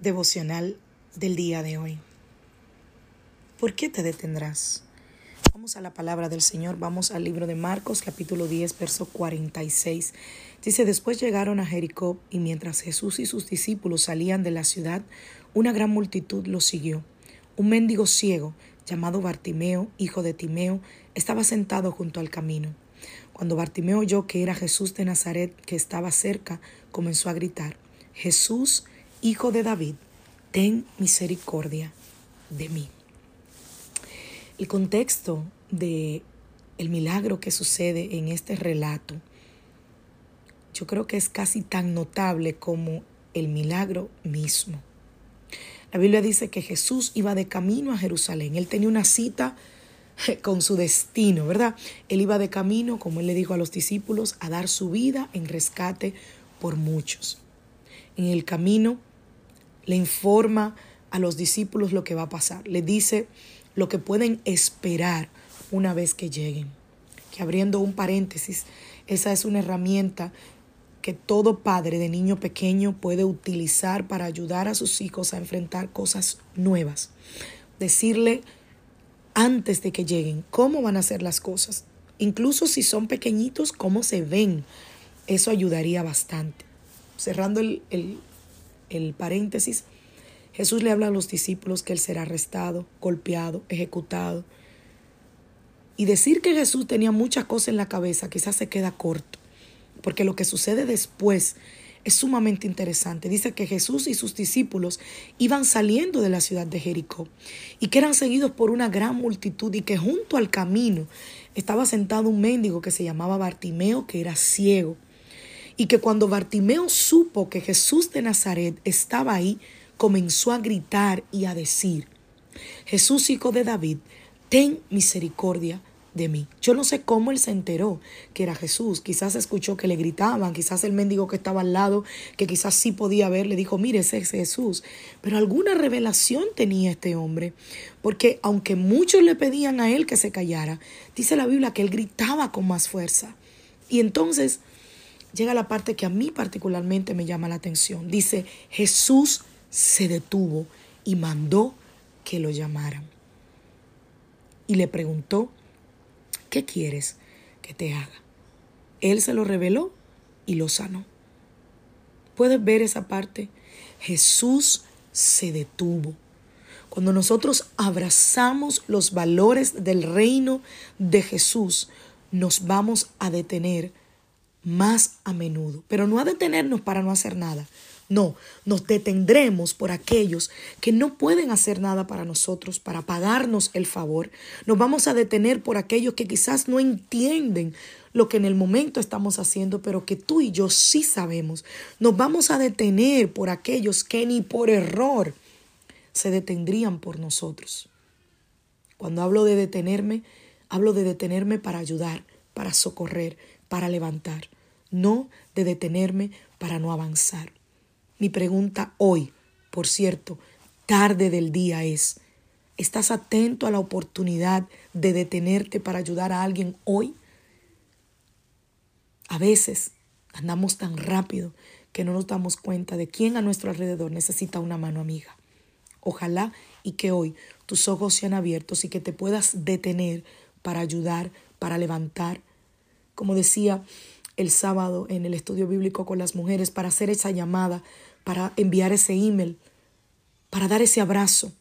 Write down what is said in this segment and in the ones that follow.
Devocional del día de hoy. ¿Por qué te detendrás? Vamos a la palabra del Señor, vamos al libro de Marcos capítulo 10, verso 46. Dice, después llegaron a Jericó y mientras Jesús y sus discípulos salían de la ciudad, una gran multitud los siguió. Un mendigo ciego, llamado Bartimeo, hijo de Timeo, estaba sentado junto al camino. Cuando Bartimeo oyó que era Jesús de Nazaret que estaba cerca, comenzó a gritar, Jesús, hijo de David, ten misericordia de mí. El contexto de el milagro que sucede en este relato, yo creo que es casi tan notable como el milagro mismo. La Biblia dice que Jesús iba de camino a Jerusalén. Él tenía una cita con su destino, ¿verdad? Él iba de camino, como él le dijo a los discípulos, a dar su vida en rescate por muchos. En el camino le informa a los discípulos lo que va a pasar. Le dice lo que pueden esperar una vez que lleguen. Que abriendo un paréntesis, esa es una herramienta que todo padre de niño pequeño puede utilizar para ayudar a sus hijos a enfrentar cosas nuevas. Decirle antes de que lleguen cómo van a ser las cosas. Incluso si son pequeñitos, cómo se ven. Eso ayudaría bastante. Cerrando el, el, el paréntesis, Jesús le habla a los discípulos que él será arrestado, golpeado, ejecutado. Y decir que Jesús tenía muchas cosas en la cabeza quizás se queda corto, porque lo que sucede después es sumamente interesante. Dice que Jesús y sus discípulos iban saliendo de la ciudad de Jericó y que eran seguidos por una gran multitud y que junto al camino estaba sentado un mendigo que se llamaba Bartimeo, que era ciego. Y que cuando Bartimeo supo que Jesús de Nazaret estaba ahí, comenzó a gritar y a decir, Jesús hijo de David, ten misericordia de mí. Yo no sé cómo él se enteró que era Jesús. Quizás escuchó que le gritaban, quizás el mendigo que estaba al lado, que quizás sí podía ver, le dijo, mire, ese es Jesús. Pero alguna revelación tenía este hombre, porque aunque muchos le pedían a él que se callara, dice la Biblia que él gritaba con más fuerza. Y entonces llega la parte que a mí particularmente me llama la atención. Dice, Jesús se detuvo y mandó que lo llamaran. Y le preguntó, ¿qué quieres que te haga? Él se lo reveló y lo sanó. ¿Puedes ver esa parte? Jesús se detuvo. Cuando nosotros abrazamos los valores del reino de Jesús, nos vamos a detener más a menudo, pero no a detenernos para no hacer nada, no, nos detendremos por aquellos que no pueden hacer nada para nosotros, para pagarnos el favor. Nos vamos a detener por aquellos que quizás no entienden lo que en el momento estamos haciendo, pero que tú y yo sí sabemos. Nos vamos a detener por aquellos que ni por error se detendrían por nosotros. Cuando hablo de detenerme, hablo de detenerme para ayudar, para socorrer, para levantar, no de detenerme para no avanzar. Mi pregunta hoy, por cierto, tarde del día es, ¿estás atento a la oportunidad de detenerte para ayudar a alguien hoy? A veces andamos tan rápido que no nos damos cuenta de quién a nuestro alrededor necesita una mano amiga. Ojalá y que hoy tus ojos sean abiertos y que te puedas detener para ayudar, para levantar. Como decía el sábado en el estudio bíblico con las mujeres, para hacer esa llamada para enviar ese email, para dar ese abrazo.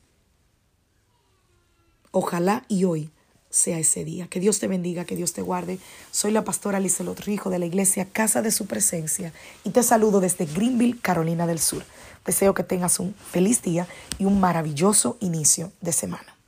Ojalá y hoy sea ese día. Que Dios te bendiga, que Dios te guarde. Soy la pastora Lizelot Rijo de la iglesia Casa de Su Presencia y te saludo desde Greenville, Carolina del Sur. Deseo que tengas un feliz día y un maravilloso inicio de semana.